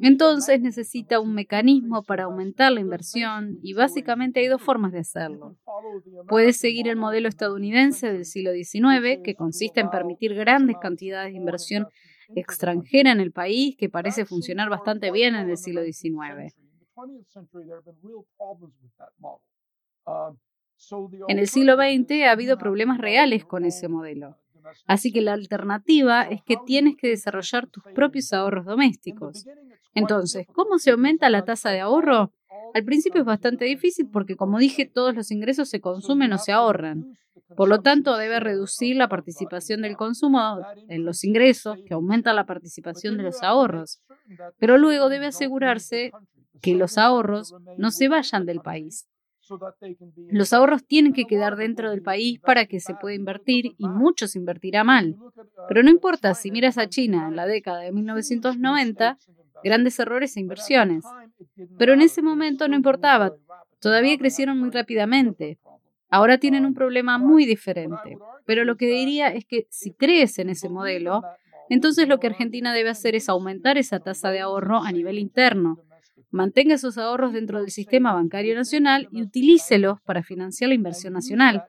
Entonces necesita un mecanismo para aumentar la inversión y básicamente hay dos formas de hacerlo. Puedes seguir el modelo estadounidense del siglo XIX, que consiste en permitir grandes cantidades de inversión extranjera en el país que parece funcionar bastante bien en el siglo XIX. En el siglo XX ha habido problemas reales con ese modelo. Así que la alternativa es que tienes que desarrollar tus propios ahorros domésticos. Entonces, ¿cómo se aumenta la tasa de ahorro? Al principio es bastante difícil porque, como dije, todos los ingresos se consumen o se ahorran. Por lo tanto, debe reducir la participación del consumo en los ingresos, que aumenta la participación de los ahorros. Pero luego debe asegurarse que los ahorros no se vayan del país. Los ahorros tienen que quedar dentro del país para que se pueda invertir y mucho se invertirá mal. Pero no importa, si miras a China en la década de 1990, grandes errores e inversiones. Pero en ese momento no importaba, todavía crecieron muy rápidamente. Ahora tienen un problema muy diferente. Pero lo que diría es que si crees en ese modelo, entonces lo que Argentina debe hacer es aumentar esa tasa de ahorro a nivel interno. Mantenga esos ahorros dentro del sistema bancario nacional y utilícelos para financiar la inversión nacional.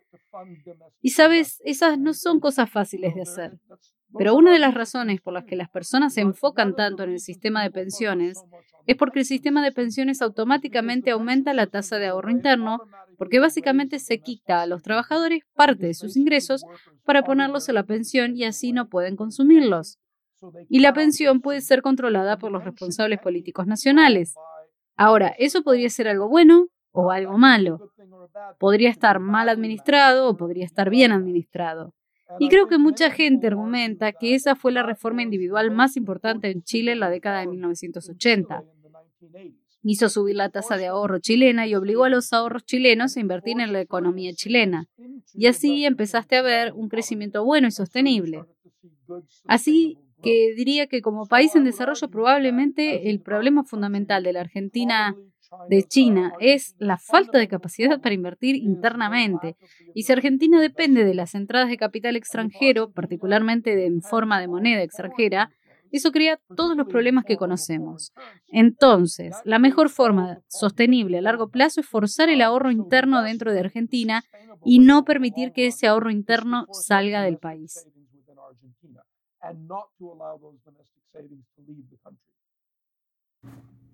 Y sabes, esas no son cosas fáciles de hacer. Pero una de las razones por las que las personas se enfocan tanto en el sistema de pensiones es porque el sistema de pensiones automáticamente aumenta la tasa de ahorro interno, porque básicamente se quita a los trabajadores parte de sus ingresos para ponerlos a la pensión y así no pueden consumirlos. Y la pensión puede ser controlada por los responsables políticos nacionales. Ahora, eso podría ser algo bueno o algo malo. Podría estar mal administrado o podría estar bien administrado. Y creo que mucha gente argumenta que esa fue la reforma individual más importante en Chile en la década de 1980. Hizo subir la tasa de ahorro chilena y obligó a los ahorros chilenos a invertir en la economía chilena. Y así empezaste a ver un crecimiento bueno y sostenible. Así que diría que como país en desarrollo probablemente el problema fundamental de la Argentina de China es la falta de capacidad para invertir internamente. Y si Argentina depende de las entradas de capital extranjero, particularmente en forma de moneda extranjera, eso crea todos los problemas que conocemos. Entonces, la mejor forma sostenible a largo plazo es forzar el ahorro interno dentro de Argentina y no permitir que ese ahorro interno salga del país.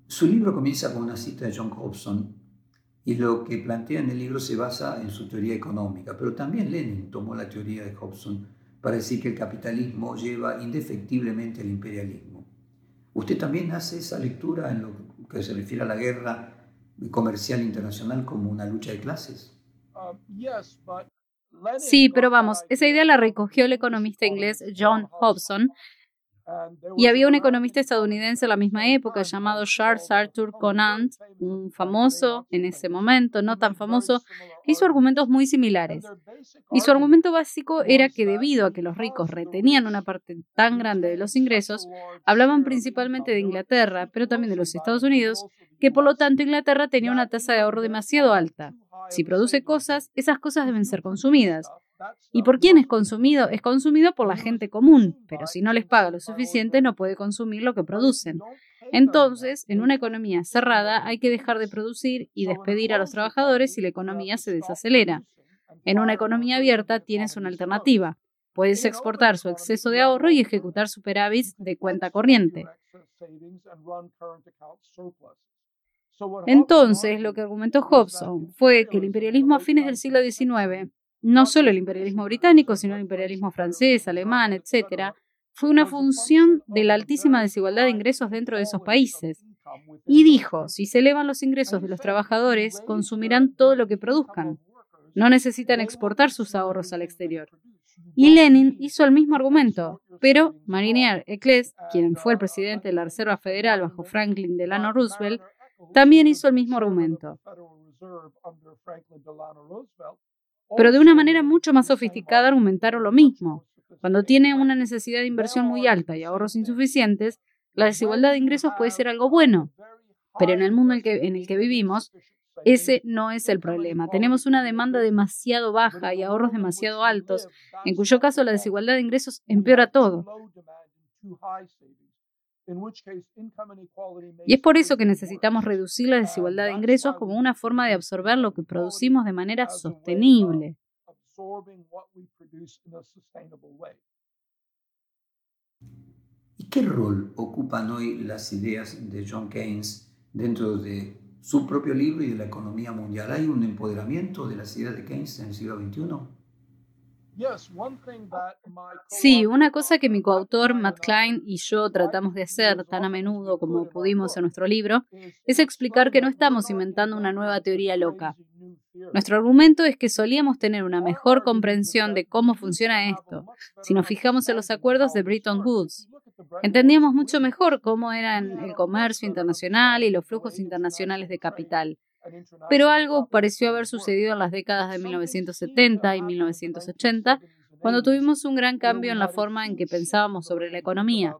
Su libro comienza con una cita de John Hobson y lo que plantea en el libro se basa en su teoría económica, pero también Lenin tomó la teoría de Hobson para decir que el capitalismo lleva indefectiblemente al imperialismo. ¿Usted también hace esa lectura en lo que se refiere a la guerra comercial internacional como una lucha de clases? Um, sí, pero vamos, esa idea la recogió el economista inglés John Hobson y había un economista estadounidense en la misma época llamado Charles Arthur Conant, un famoso en ese momento, no tan famoso, que hizo argumentos muy similares. Y su argumento básico era que debido a que los ricos retenían una parte tan grande de los ingresos, hablaban principalmente de Inglaterra, pero también de los Estados Unidos, que por lo tanto Inglaterra tenía una tasa de ahorro demasiado alta. Si produce cosas, esas cosas deben ser consumidas. ¿Y por quién es consumido? Es consumido por la gente común, pero si no les paga lo suficiente no puede consumir lo que producen. Entonces, en una economía cerrada hay que dejar de producir y despedir a los trabajadores y la economía se desacelera. En una economía abierta tienes una alternativa. Puedes exportar su exceso de ahorro y ejecutar superávits de cuenta corriente. Entonces, lo que argumentó Hobson fue que el imperialismo a fines del siglo XIX no solo el imperialismo británico, sino el imperialismo francés, alemán, etc., fue una función de la altísima desigualdad de ingresos dentro de esos países. Y dijo, si se elevan los ingresos de los trabajadores, consumirán todo lo que produzcan. No necesitan exportar sus ahorros al exterior. Y Lenin hizo el mismo argumento, pero Marinier Eccles, quien fue el presidente de la Reserva Federal bajo Franklin Delano Roosevelt, también hizo el mismo argumento pero de una manera mucho más sofisticada argumentaron lo mismo. Cuando tiene una necesidad de inversión muy alta y ahorros insuficientes, la desigualdad de ingresos puede ser algo bueno, pero en el mundo en el, que, en el que vivimos, ese no es el problema. Tenemos una demanda demasiado baja y ahorros demasiado altos, en cuyo caso la desigualdad de ingresos empeora todo. Y es por eso que necesitamos reducir la desigualdad de ingresos como una forma de absorber lo que producimos de manera sostenible. ¿Y qué rol ocupan hoy las ideas de John Keynes dentro de su propio libro y de la economía mundial? ¿Hay un empoderamiento de las ideas de Keynes en el siglo XXI? Sí, una cosa que mi coautor Matt Klein y yo tratamos de hacer tan a menudo como pudimos en nuestro libro es explicar que no estamos inventando una nueva teoría loca. Nuestro argumento es que solíamos tener una mejor comprensión de cómo funciona esto si nos fijamos en los acuerdos de Bretton Woods. Entendíamos mucho mejor cómo eran el comercio internacional y los flujos internacionales de capital. Pero algo pareció haber sucedido en las décadas de 1970 y 1980, cuando tuvimos un gran cambio en la forma en que pensábamos sobre la economía.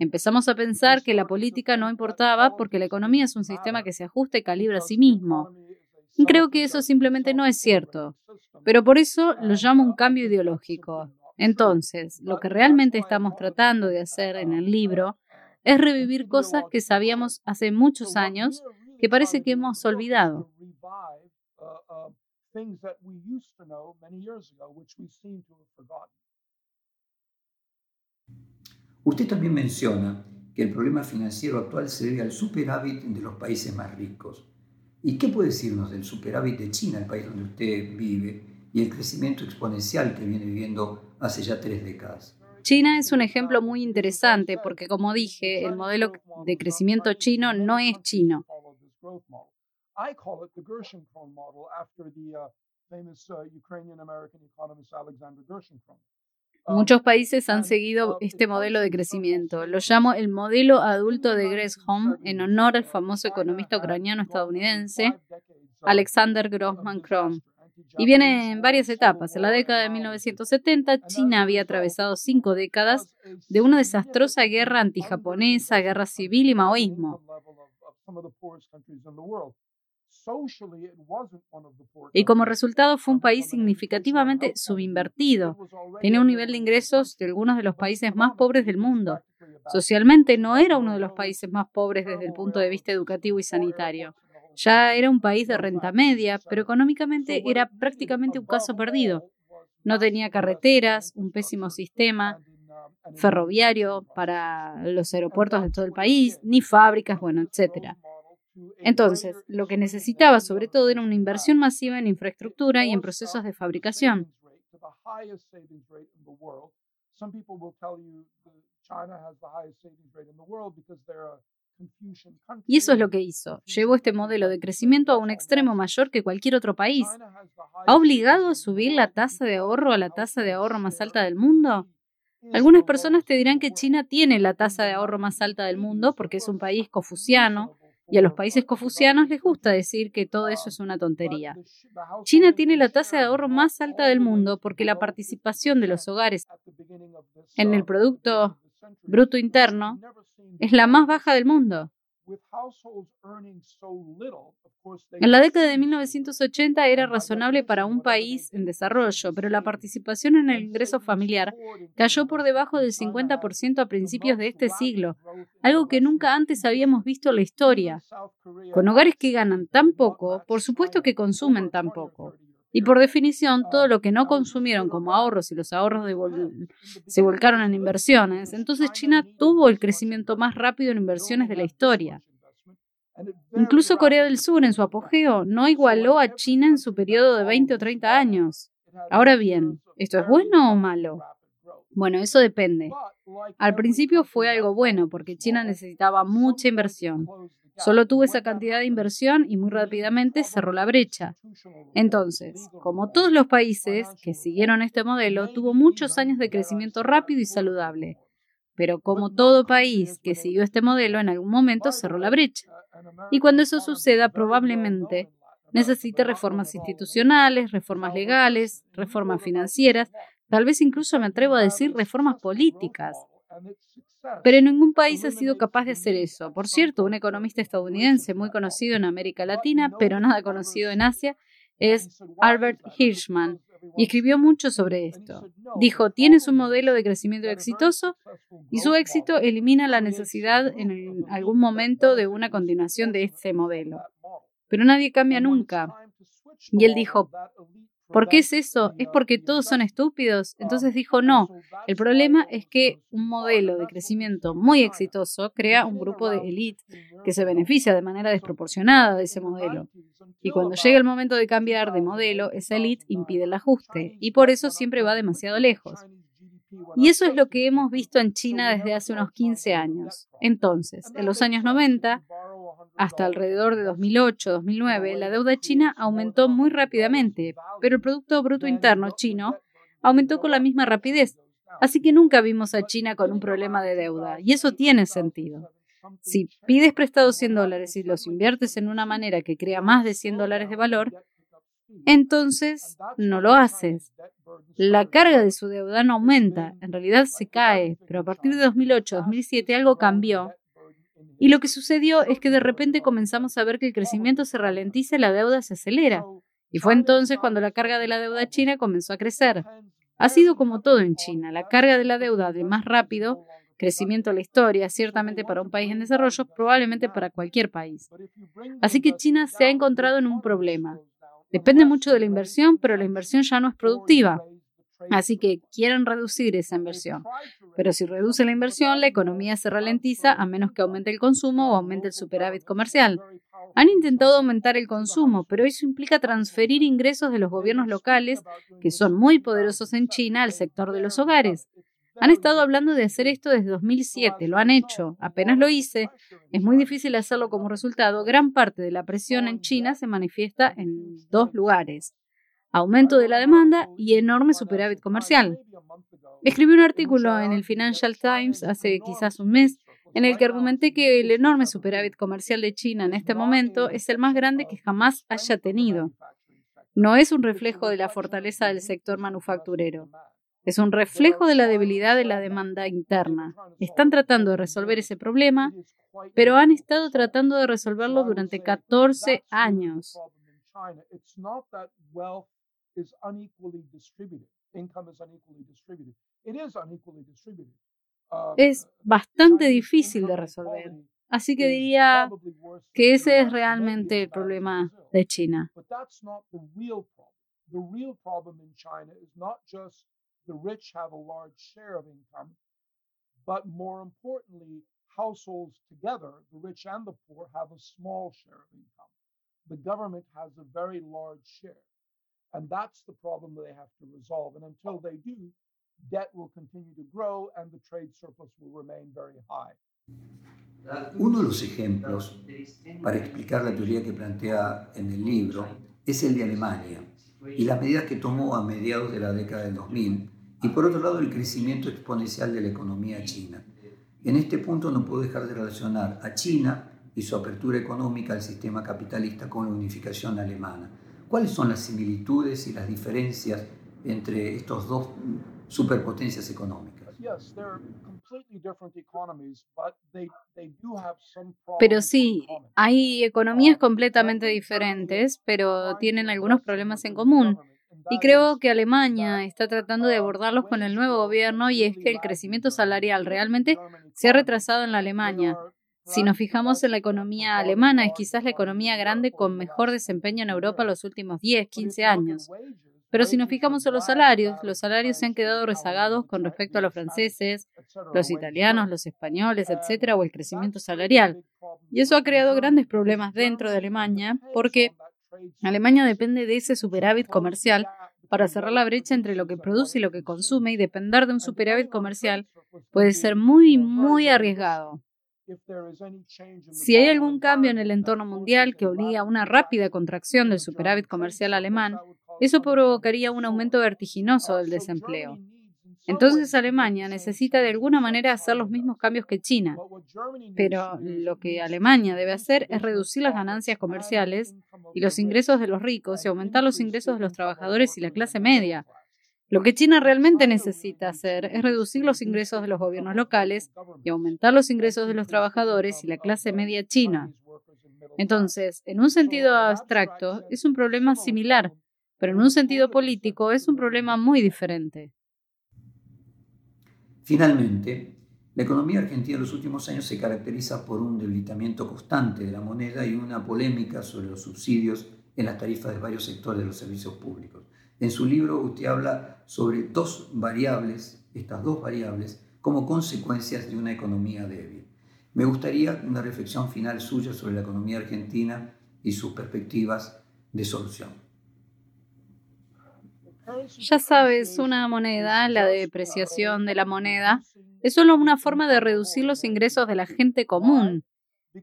Empezamos a pensar que la política no importaba porque la economía es un sistema que se ajusta y calibra a sí mismo. Creo que eso simplemente no es cierto, pero por eso lo llamo un cambio ideológico. Entonces, lo que realmente estamos tratando de hacer en el libro es revivir cosas que sabíamos hace muchos años que parece que hemos olvidado. Usted también menciona que el problema financiero actual se debe al superávit de los países más ricos. ¿Y qué puede decirnos del superávit de China, el país donde usted vive, y el crecimiento exponencial que viene viviendo hace ya tres décadas? China es un ejemplo muy interesante porque, como dije, el modelo de crecimiento chino no es chino. Muchos países han seguido este modelo de crecimiento. Lo llamo el modelo adulto de Gresham en honor al famoso economista ucraniano estadounidense Alexander Grossman Krom. Y viene en varias etapas. En la década de 1970, China había atravesado cinco décadas de una desastrosa guerra antijaponesa, guerra civil y maoísmo. Y como resultado fue un país significativamente subinvertido. Tenía un nivel de ingresos de algunos de los países más pobres del mundo. Socialmente no era uno de los países más pobres desde el punto de vista educativo y sanitario. Ya era un país de renta media, pero económicamente era prácticamente un caso perdido. No tenía carreteras, un pésimo sistema ferroviario para los aeropuertos de todo el país, ni fábricas, bueno, etcétera. Entonces, lo que necesitaba sobre todo era una inversión masiva en infraestructura y en procesos de fabricación. Y eso es lo que hizo. Llevó este modelo de crecimiento a un extremo mayor que cualquier otro país. ¿Ha obligado a subir la tasa de ahorro a la tasa de ahorro más alta del mundo? Algunas personas te dirán que China tiene la tasa de ahorro más alta del mundo porque es un país confuciano y a los países confucianos les gusta decir que todo eso es una tontería. China tiene la tasa de ahorro más alta del mundo porque la participación de los hogares en el Producto Bruto Interno es la más baja del mundo. En la década de 1980 era razonable para un país en desarrollo, pero la participación en el ingreso familiar cayó por debajo del 50% a principios de este siglo, algo que nunca antes habíamos visto en la historia. Con hogares que ganan tan poco, por supuesto que consumen tan poco. Y por definición, todo lo que no consumieron como ahorros y los ahorros se volcaron en inversiones, entonces China tuvo el crecimiento más rápido en inversiones de la historia. Incluso Corea del Sur, en su apogeo, no igualó a China en su periodo de 20 o 30 años. Ahora bien, ¿esto es bueno o malo? Bueno, eso depende. Al principio fue algo bueno porque China necesitaba mucha inversión. Solo tuvo esa cantidad de inversión y muy rápidamente cerró la brecha. Entonces, como todos los países que siguieron este modelo, tuvo muchos años de crecimiento rápido y saludable. Pero como todo país que siguió este modelo, en algún momento cerró la brecha. Y cuando eso suceda, probablemente necesite reformas institucionales, reformas legales, reformas financieras, tal vez incluso me atrevo a decir reformas políticas. Pero ningún país ha sido capaz de hacer eso. Por cierto, un economista estadounidense muy conocido en América Latina, pero nada conocido en Asia, es Albert Hirschman, y escribió mucho sobre esto. Dijo, tienes un modelo de crecimiento exitoso y su éxito elimina la necesidad en algún momento de una continuación de este modelo. Pero nadie cambia nunca. Y él dijo, ¿Por qué es eso? ¿Es porque todos son estúpidos? Entonces dijo, no, el problema es que un modelo de crecimiento muy exitoso crea un grupo de élite que se beneficia de manera desproporcionada de ese modelo. Y cuando llega el momento de cambiar de modelo, esa élite impide el ajuste y por eso siempre va demasiado lejos. Y eso es lo que hemos visto en China desde hace unos 15 años. Entonces, en los años 90, hasta alrededor de 2008-2009, la deuda china aumentó muy rápidamente, pero el Producto Bruto Interno chino aumentó con la misma rapidez. Así que nunca vimos a China con un problema de deuda, y eso tiene sentido. Si pides prestados 100 dólares y los inviertes en una manera que crea más de 100 dólares de valor, entonces no lo haces. La carga de su deuda no aumenta, en realidad se cae, pero a partir de 2008-2007 algo cambió y lo que sucedió es que de repente comenzamos a ver que el crecimiento se ralentiza y la deuda se acelera. Y fue entonces cuando la carga de la deuda china comenzó a crecer. Ha sido como todo en China. La carga de la deuda de más rápido crecimiento de la historia, ciertamente para un país en desarrollo, probablemente para cualquier país. Así que China se ha encontrado en un problema. Depende mucho de la inversión, pero la inversión ya no es productiva. Así que quieren reducir esa inversión. Pero si reduce la inversión, la economía se ralentiza a menos que aumente el consumo o aumente el superávit comercial. Han intentado aumentar el consumo, pero eso implica transferir ingresos de los gobiernos locales, que son muy poderosos en China, al sector de los hogares. Han estado hablando de hacer esto desde 2007, lo han hecho, apenas lo hice. Es muy difícil hacerlo como resultado. Gran parte de la presión en China se manifiesta en dos lugares. Aumento de la demanda y enorme superávit comercial. Escribí un artículo en el Financial Times hace quizás un mes en el que argumenté que el enorme superávit comercial de China en este momento es el más grande que jamás haya tenido. No es un reflejo de la fortaleza del sector manufacturero. Es un reflejo de la debilidad de la demanda interna. Están tratando de resolver ese problema, pero han estado tratando de resolverlo durante 14 años. Um, es uh, bastante difícil de resolver. Así que diría que ese es realmente el problema de China. The real problem in China is not just the rich have a large share of income, but more importantly, households together, the rich and the poor, have a small share of income. The government has a very large share. And that's the problem that they have to resolve. And until they do, debt will continue to grow and the trade surplus will remain very high. Uno de los ejemplos para explicar la teoría que plantea en el libro es el de Alemania y las medidas que tomó a mediados de la década del 2000 y por otro lado el crecimiento exponencial de la economía china. En este punto no puedo dejar de relacionar a China y su apertura económica al sistema capitalista con la unificación alemana. ¿Cuáles son las similitudes y las diferencias entre estos dos superpotencias económicas? Pero sí, hay economías completamente diferentes, pero tienen algunos problemas en común. Y creo que Alemania está tratando de abordarlos con el nuevo gobierno y es que el crecimiento salarial realmente se ha retrasado en la Alemania. Si nos fijamos en la economía alemana, es quizás la economía grande con mejor desempeño en Europa los últimos 10, 15 años. Pero si nos fijamos en los salarios, los salarios se han quedado rezagados con respecto a los franceses, los italianos, los españoles, etcétera, o el crecimiento salarial. Y eso ha creado grandes problemas dentro de Alemania porque Alemania depende de ese superávit comercial para cerrar la brecha entre lo que produce y lo que consume y depender de un superávit comercial puede ser muy, muy arriesgado. Si hay algún cambio en el entorno mundial que obliga a una rápida contracción del superávit comercial alemán, eso provocaría un aumento vertiginoso del desempleo. Entonces Alemania necesita de alguna manera hacer los mismos cambios que China. Pero lo que Alemania debe hacer es reducir las ganancias comerciales y los ingresos de los ricos y aumentar los ingresos de los trabajadores y la clase media. Lo que China realmente necesita hacer es reducir los ingresos de los gobiernos locales y aumentar los ingresos de los trabajadores y la clase media china. Entonces, en un sentido abstracto, es un problema similar, pero en un sentido político es un problema muy diferente. Finalmente, la economía argentina en los últimos años se caracteriza por un debilitamiento constante de la moneda y una polémica sobre los subsidios en las tarifas de varios sectores de los servicios públicos. En su libro usted habla sobre dos variables, estas dos variables, como consecuencias de una economía débil. Me gustaría una reflexión final suya sobre la economía argentina y sus perspectivas de solución. Ya sabes, una moneda, la depreciación de la moneda, es solo una forma de reducir los ingresos de la gente común.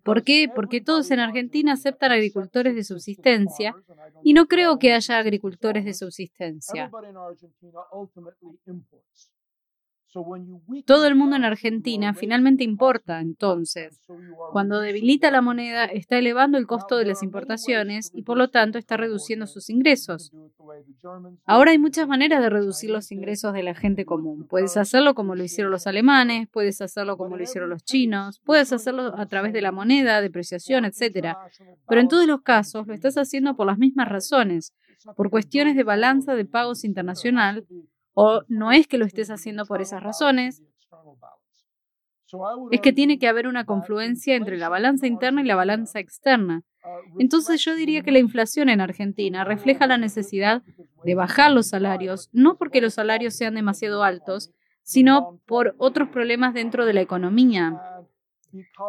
¿Por qué? Porque todos en Argentina aceptan agricultores de subsistencia y no creo que haya agricultores de subsistencia. Todo el mundo en Argentina finalmente importa, entonces. Cuando debilita la moneda, está elevando el costo de las importaciones y por lo tanto está reduciendo sus ingresos. Ahora hay muchas maneras de reducir los ingresos de la gente común. Puedes hacerlo como lo hicieron los alemanes, puedes hacerlo como lo hicieron los chinos, puedes hacerlo a través de la moneda, depreciación, etc. Pero en todos los casos lo estás haciendo por las mismas razones, por cuestiones de balanza de pagos internacional o no es que lo estés haciendo por esas razones, es que tiene que haber una confluencia entre la balanza interna y la balanza externa. Entonces yo diría que la inflación en Argentina refleja la necesidad de bajar los salarios, no porque los salarios sean demasiado altos, sino por otros problemas dentro de la economía.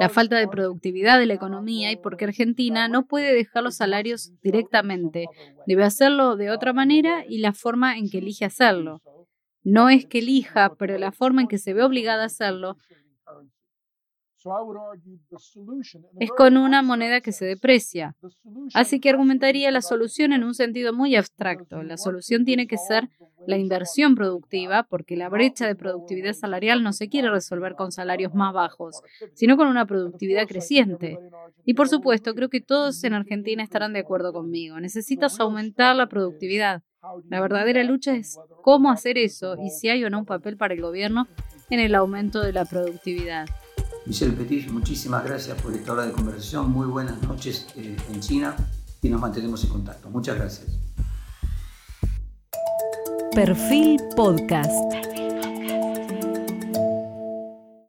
La falta de productividad de la economía y porque Argentina no puede dejar los salarios directamente, debe hacerlo de otra manera y la forma en que elige hacerlo. No es que elija, pero la forma en que se ve obligada a hacerlo es con una moneda que se deprecia. Así que argumentaría la solución en un sentido muy abstracto. La solución tiene que ser la inversión productiva, porque la brecha de productividad salarial no se quiere resolver con salarios más bajos, sino con una productividad creciente. Y por supuesto, creo que todos en Argentina estarán de acuerdo conmigo. Necesitas aumentar la productividad. La verdadera lucha es cómo hacer eso y si hay o no un papel para el gobierno en el aumento de la productividad. Michelle Petit, muchísimas gracias por esta hora de conversación. Muy buenas noches eh, en China y nos mantenemos en contacto. Muchas gracias. Perfil Podcast.